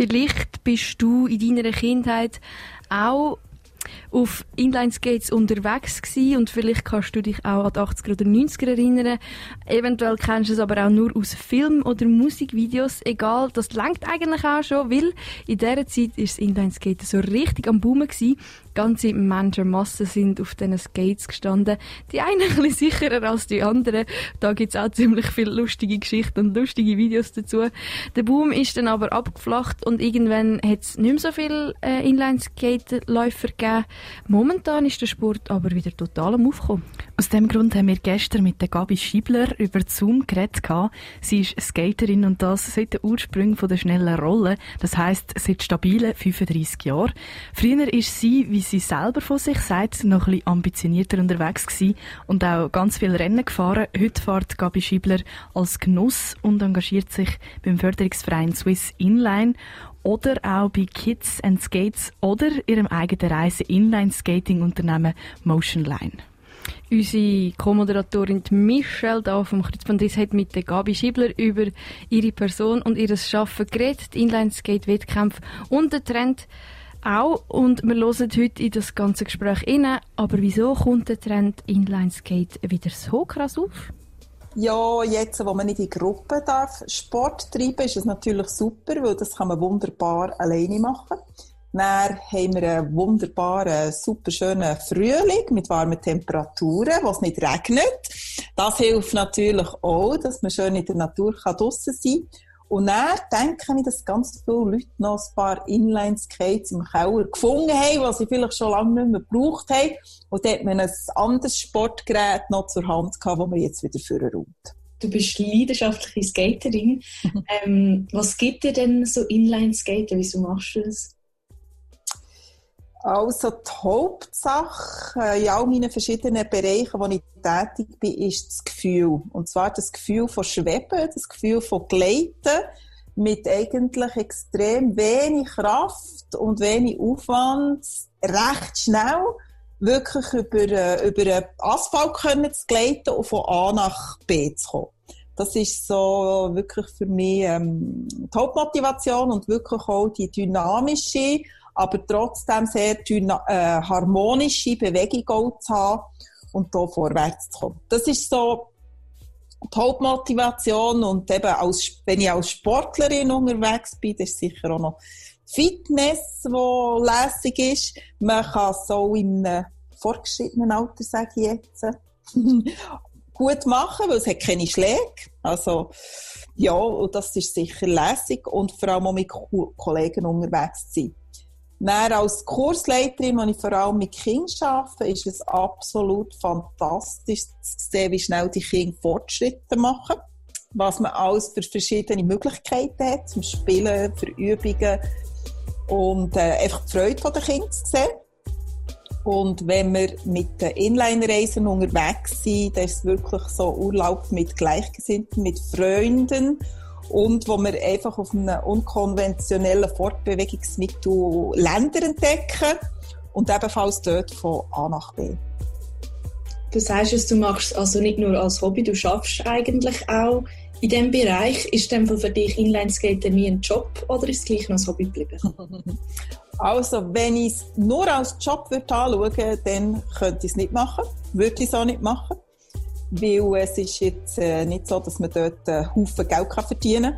Vielleicht bist du in deiner Kindheit auch auf Inline-Skates unterwegs gewesen und vielleicht kannst du dich auch an die 80er oder 90er erinnern. Eventuell kennst du es aber auch nur aus Film- oder Musikvideos. Egal, das langt eigentlich auch schon, weil in dieser Zeit ist das Inline-Skaten so richtig am Boomen gewesen ganze Menschenmassen sind auf diesen Skates gestanden. Die einen ein bisschen sicherer als die anderen. Da gibt es auch ziemlich viele lustige Geschichten und lustige Videos dazu. Der Boom ist dann aber abgeflacht und irgendwann hat es nicht mehr so viele äh, Inline-Skate-Läufer gegeben. Momentan ist der Sport aber wieder total am Aufkommen. Aus dem Grund haben wir gestern mit Gabi Schiebler über Zoom geredet. Sie ist Skaterin und das seit den Ursprüngen der schnellen Rolle. Das heisst, seit stabilen 35 Jahren. Früher ist sie, wie sie selber von sich sagt, noch ein bisschen ambitionierter unterwegs gewesen und auch ganz viele Rennen gefahren. Heute fährt Gabi Schiebler als Genuss und engagiert sich beim Förderungsverein Swiss Inline oder auch bei Kids and Skates oder ihrem eigenen Reise-Inline-Skating-Unternehmen Motionline. Unsere Co-Moderatorin Michelle da vom Kreuzbandriss hat mit der Gabi Schiebler über ihre Person und ihr Schaffen geredet, Inline-Skate-Wettkämpfe und den Trend auch. Und wir hören heute in das ganze Gespräch rein. Aber wieso kommt der Trend Inline-Skate wieder so krass auf? Ja, jetzt, wo man nicht in Gruppen darf Sport treiben, ist es natürlich super, weil das kann man wunderbar alleine machen. Dann haben wir einen wunderbaren, super schönen Frühling mit warmen Temperaturen, wo es nicht regnet. Das hilft natürlich auch, dass man schön in der Natur draussen sein kann. Und dann denke ich, dass ganz viele Leute noch ein paar Inline-Skates im Keller gefunden haben, die sie vielleicht schon lange nicht mehr gebraucht haben. Und dort hat man ein anderes Sportgerät noch zur Hand gehabt, das man jetzt wieder führen Du bist leidenschaftliche Skaterin. ähm, was gibt dir denn so Inline-Skaten? Wieso machst du das? Also die Hauptsache äh, in all meinen verschiedenen Bereichen, wo ich tätig bin, ist das Gefühl. Und zwar das Gefühl von Schweben, das Gefühl von Gleiten mit eigentlich extrem wenig Kraft und wenig Aufwand, recht schnell wirklich über, äh, über Asphalt können zu gleiten und von A nach B zu kommen. Das ist so wirklich für mich ähm, die Hauptmotivation und wirklich auch die dynamische aber trotzdem sehr äh, harmonische Bewegung zu haben und da vorwärts zu kommen. Das ist so die Hauptmotivation und eben als, wenn ich als Sportlerin unterwegs bin, das ist sicher auch noch Fitness, wo lässig ist. Man kann auch in einem fortgeschrittenen Alter, sage ich jetzt, gut machen, weil es hat keine Schläge. Also, ja, und das ist sicher lässig und vor allem auch mit Kollegen unterwegs zu sein. Dann als Kursleiterin, wenn ich vor allem mit Kindern arbeite, ist es absolut fantastisch zu sehen, wie schnell die Kinder Fortschritte machen. Was man alles für verschiedene Möglichkeiten hat, zum Spielen, für Übungen und äh, einfach die Freude der Kinder zu sehen. Und wenn wir mit den Inline-Reisen unterwegs sind, dann ist es wirklich so Urlaub mit Gleichgesinnten, mit Freunden und wo wir einfach auf einem unkonventionellen Fortbewegungsmittel Länder entdecken und ebenfalls dort von A nach B. Du sagst es, du machst also nicht nur als Hobby, du schaffst eigentlich auch in diesem Bereich. Ist denn für dich Inlineskaten nie ein Job oder ist es gleich noch ein Hobby geblieben? Also, wenn ich es nur als Job anschauen würde, dann könnte ich es nicht machen. Würde ich es auch nicht machen weil es ist jetzt äh, nicht so, dass man dort einen äh, Haufen Geld kann verdienen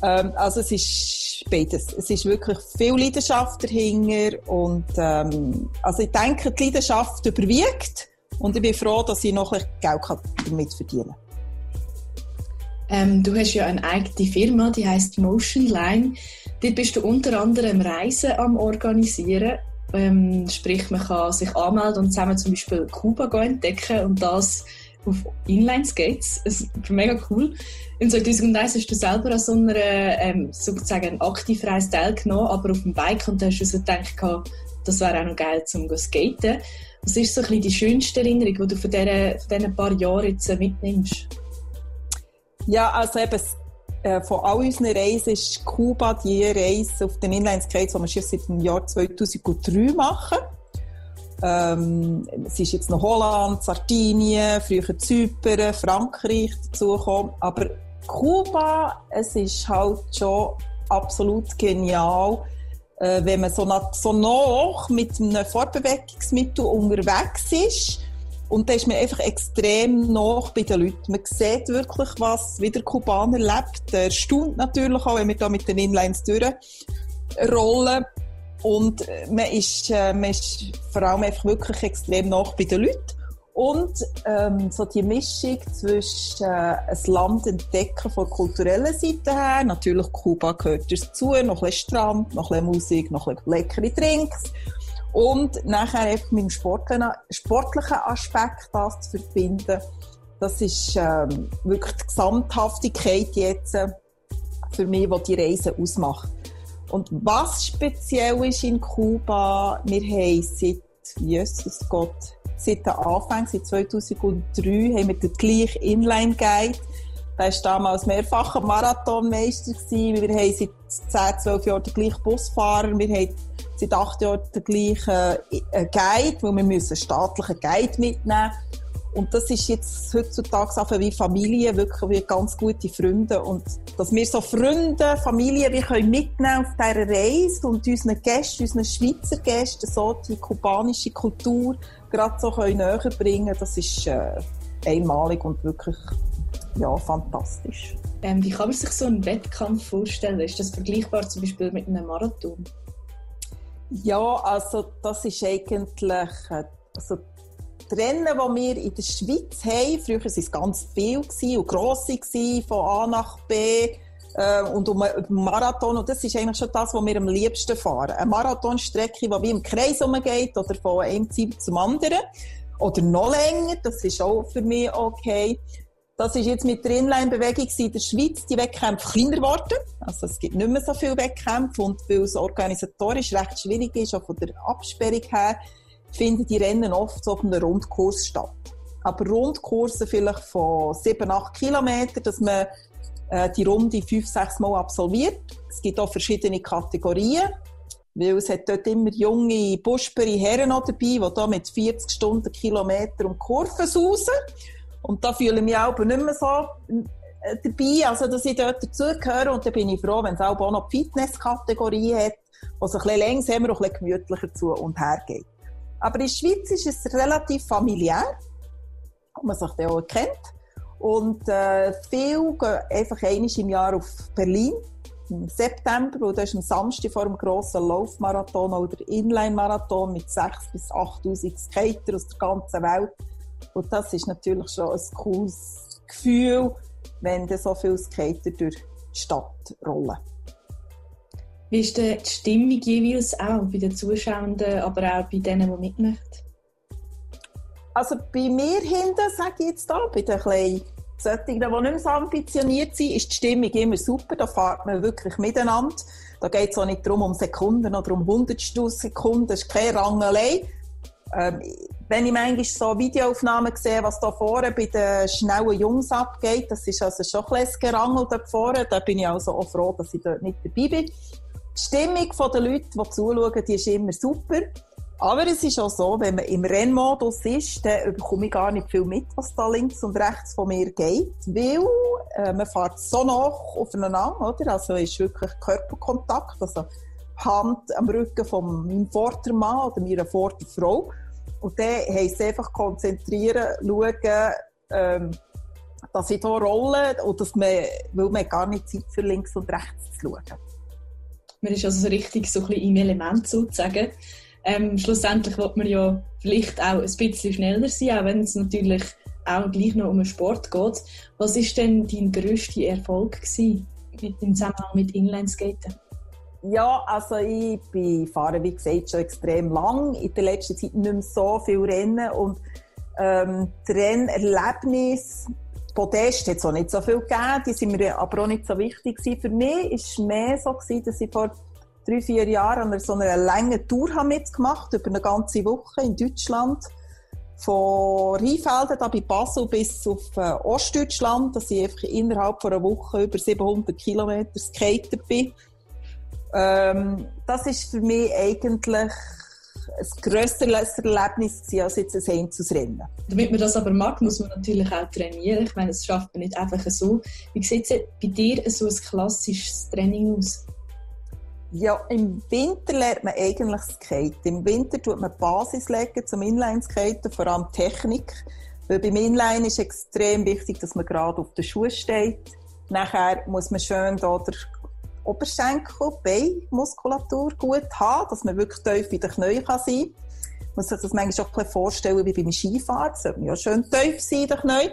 kann. Ähm, also es ist beides. Es ist wirklich viel Leidenschaft dahinter und ähm, also ich denke, die Leidenschaft überwiegt und ich bin froh, dass ich noch ein Geld damit verdienen kann. Ähm, du hast ja eine eigene Firma, die heißt Motionline. Dort bist du unter anderem Reisen am organisieren. Ähm, sprich, man kann sich anmelden und zusammen zum Beispiel Kuba entdecken und das auf Inline-Skates. Es ist mega cool. In 2001 hast du selber an so einer ähm, sozusagen aktivreise teilgenommen, aber auf dem Bike und hast du so gedacht, das wäre auch noch geil zum skaten. Was ist so ein bisschen die schönste Erinnerung, die du von diesen, von diesen paar Jahren jetzt äh, mitnimmst? Ja, also eben äh, von all unseren Reisen ist Kuba die Reise auf den Inline-Skates, die wir schon seit dem Jahr 2003 machen. Ähm, es ist jetzt noch Holland, Sardinien, früher Zypern, Frankreich dazugekommen. Aber Kuba, es ist halt schon absolut genial, äh, wenn man so, nach, so noch mit einem Fortbewegungsmittel unterwegs ist. Und da ist man einfach extrem nach bei den Leuten. Man sieht wirklich, was wie der Kubaner lebt. Er staunt natürlich auch, wenn wir da mit den Inlines durchrollen. Und äh, man ist, äh, man ist vor allem einfach wirklich extrem nach bei den Leuten. Und ähm, so die Mischung zwischen äh, ein Land entdecken von kultureller Seite her, natürlich Kuba gehört dazu, noch ein bisschen Strand, noch ein bisschen Musik, noch ein bisschen leckere Drinks. Und nachher einfach mit dem sportlichen, sportlichen Aspekt das zu verbinden, das ist ähm, wirklich die Gesamthaftigkeit jetzt äh, für mich, die die Reise ausmacht. Und was speziell ist in Kuba, wir haben seit, Jesus Gott, seit dem Anfang, seit 2003, haben wir den gleichen Inline-Guide. Der war damals mehrfacher Marathonmeister. Gewesen. Wir haben seit 10, 12 Jahren den gleichen Busfahrer. Wir haben seit 8 Jahren den gleichen äh, Guide, weil wir müssen einen staatlichen Guide mitnehmen und das ist jetzt heutzutage einfach wie Familie, wirklich wie ganz gute Freunde. Und dass wir so Freunde, Familie, wir können mitnehmen auf dieser Reise und unseren Gästen, unseren Schweizer Gästen, so die kubanische Kultur gerade so können näher bringen, das ist äh, einmalig und wirklich ja, fantastisch. Ähm, wie kann man sich so einen Wettkampf vorstellen? Ist das vergleichbar zum Beispiel mit einem Marathon? Ja, also das ist eigentlich äh, also die Rennen, die wir in der Schweiz haben, früher waren es ganz viele und grosse, von A nach B äh, und um einen Marathon. Und das ist eigentlich schon das, was wir am liebsten fahren. Eine Marathonstrecke, die wie im Kreis umgeht oder von einem Ziel zum anderen. Oder noch länger, das ist auch für mich okay. Das ist jetzt mit der Inline-Bewegung in der Schweiz die Wettkämpfe kleiner geworden. Also es gibt nicht mehr so viele Wettkämpfe und weil es organisatorisch recht schwierig ist, auch von der Absperrung her, finden die Rennen oft so auf einem Rundkurs statt. Aber Rundkurse vielleicht von 7, 8 Kilometern, dass man äh, die Runde 5, 6 Mal absolviert. Es gibt auch verschiedene Kategorien, weil es hat dort immer junge, buschbere Herren noch dabei, die da mit 40 Stunden Kilometer um Kurven sausen. Und da fühle ich mich auch nicht mehr so äh, dabei, also dass ich dort dazugehöre. Und da bin ich froh, wenn es auch noch die Fitnesskategorie hat, wo es ein bisschen langsamer und ein bisschen gemütlicher zu und her geht. Aber in der Schweiz ist es relativ familiär, wo man sich dann auch kennt. Und äh, viele gehen einfach einmal im Jahr auf Berlin im September und das ist am Samstag vor dem grossen Laufmarathon oder Inline-Marathon mit 6.000 bis 8.000 Skater aus der ganzen Welt. Und das ist natürlich schon ein cooles Gefühl, wenn so viele Skater durch die Stadt rollen. Wie ist die Stimmung jeweils auch bei den Zuschauern, aber auch bei denen, die mitmachen? Also bei mir hinten, sage ich jetzt da, bei den kleinen die nicht mehr so ambitioniert sind, ist die Stimmung immer super. Da fährt man wirklich miteinander. Da geht es auch nicht darum, um Sekunden oder um Hundertstel Sekunden. Das ist keine Rangelei. Ähm, wenn ich manchmal so Videoaufnahmen sehe, was da vorne bei den schnellen Jungs abgeht, das ist also schon ein Gerangel dort vorne. Da bin ich also auch froh, dass ich dort nicht dabei bin. Die Stimmung der Leute, die zuschauen, die ist immer super. Aber es ist auch so, wenn man im Rennmodus ist, dann bekomme ich gar nicht viel mit, was da links und rechts von mir geht, weil äh, man fährt so nach aufeinander, oder? Also ist wirklich Körperkontakt, also Hand am Rücken von meinem Vordermann oder meiner Vorderfrau. Und dann heisst es einfach konzentrieren, schauen, ähm, dass ich hier rolle und dass man, weil man gar nicht Zeit für links und rechts zu schauen. Man ist also so richtig so ein bisschen im Element sozusagen. Ähm, schlussendlich wird man ja vielleicht auch ein bisschen schneller sein, auch wenn es natürlich auch gleich noch um den Sport geht. Was ist denn dein grösster Erfolg mit dem Zusammenhang mit Inlineskaten? Ja, also ich bin fahre, wie gesagt, schon extrem lang. In der letzten Zeit nicht mehr so viel Rennen und ähm, die Rennerlebnis Podest hat es auch nicht so viel gegeben, die sind mir aber auch nicht so wichtig gewesen. Für mich war es mehr so, gewesen, dass ich vor drei, vier Jahren an so einer langen Tour habe mitgemacht über eine ganze Woche in Deutschland. Von Rheinfelden da bei Basel bis auf äh, Ostdeutschland, dass ich einfach innerhalb von einer Woche über 700 Kilometer skater bin. Ähm, das ist für mich eigentlich ein grösseres Erlebnis als jetzt ein Einzelrennen. Damit man das aber mag, muss man natürlich auch trainieren. Ich meine, das schafft man nicht einfach so. Wie sieht es bei dir so ein klassisches Training aus? Ja, im Winter lernt man eigentlich Skate. Im Winter tut man Basis legen zum Inline-Skaten, vor allem Technik. Weil beim Inline ist extrem wichtig, dass man gerade auf den Schuhen steht. Nachher muss man schön da der Oberschenkel, Beinmuskulatur gut haben, dass man wirklich tief in den Knien kann sein kann. Man muss sich das manchmal auch ein vorstellen wie beim Skifahren. Das sollte man ja schön tief sein in den Knien.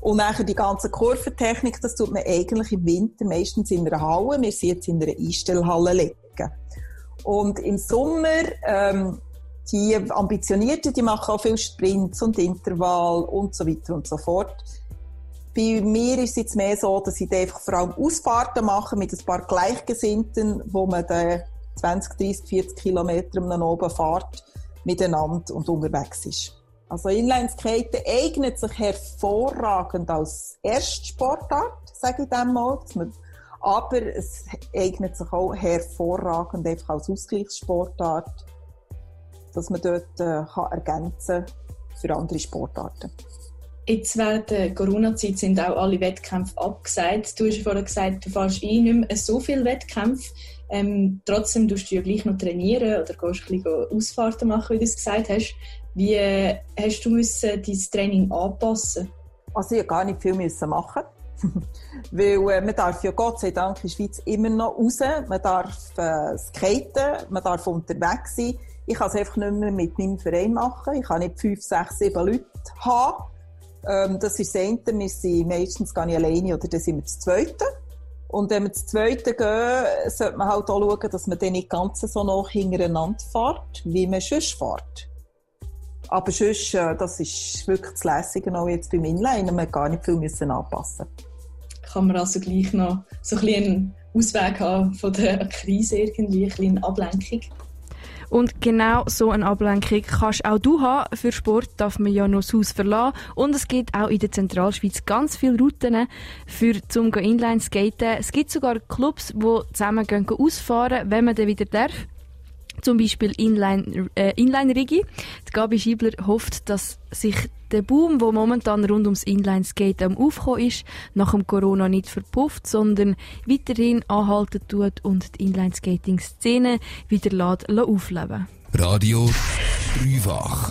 Und nachher die ganze Kurventechnik, das tut man eigentlich im Winter meistens in einer Halle. Wir sind jetzt in einer Einstellhalle legen. Und im Sommer, ähm, die Ambitionierten, die machen auch viel Sprints und Intervall und so weiter und so fort. Bei mir ist es jetzt mehr so, dass ich einfach vor allem Ausfahrten mache mit ein paar Gleichgesinnten, wo man dann 20, 30, 40 Kilometer um oben fährt, miteinander und unterwegs ist. Also Inlineskaten eignet sich hervorragend als Erstsportart, sage ich dem mal. Aber es eignet sich auch hervorragend einfach als Ausgleichssportart, dass man dort äh, kann ergänzen für andere Sportarten. Jetzt während der Corona-Zeit sind auch alle Wettkämpfe abgesagt. Du hast ja vorhin gesagt, du fährst eh nicht mehr so viele Wettkämpfe. Ähm, trotzdem tust du ja gleich noch trainieren oder gehst ein bisschen Ausfahrten machen, wie du es gesagt hast. Wie äh, hast du müssen dein Training anpassen? Also ich gar nicht viel müssen machen. Weil äh, man darf ja Gott sei Dank in der Schweiz immer noch raus, man darf äh, skaten, man darf unterwegs sein. Ich kann es einfach nicht mehr mit meinem Verein machen. Ich kann nicht fünf, sechs, sieben Leute haben. Ähm, das ist das eine. Wir sind meistens gar nicht alleine oder dann sind wir das Zweite. Und wenn wir das Zweite gehen, sollte man halt auch schauen, dass man dann nicht ganz so noch hintereinander fährt, wie man sonst fährt. Aber sonst, äh, das ist wirklich das Lässige auch jetzt beim Inline. Man gar nicht viel müssen anpassen Kann man also gleich noch so ein bisschen einen Ausweg haben von der Krise irgendwie, ein bisschen Ablenkung? Und genau so eine Ablenkung kannst auch du haben. Für Sport darf man ja noch das Haus verlassen. Und es gibt auch in der Zentralschweiz ganz viele Routen für zum Inline skaten. Es gibt sogar Clubs, die zusammen ausfahren, wenn man dann wieder darf zum Beispiel Inline, äh, Inline-Rigi. Die Gabi Schiebler hofft, dass sich der Boom, der momentan rund ums Inline-Skate am Aufkommen ist, nach dem Corona nicht verpufft, sondern weiterhin anhalten tut und die Inline-Skating-Szene wieder aufleben Radio Dreifach.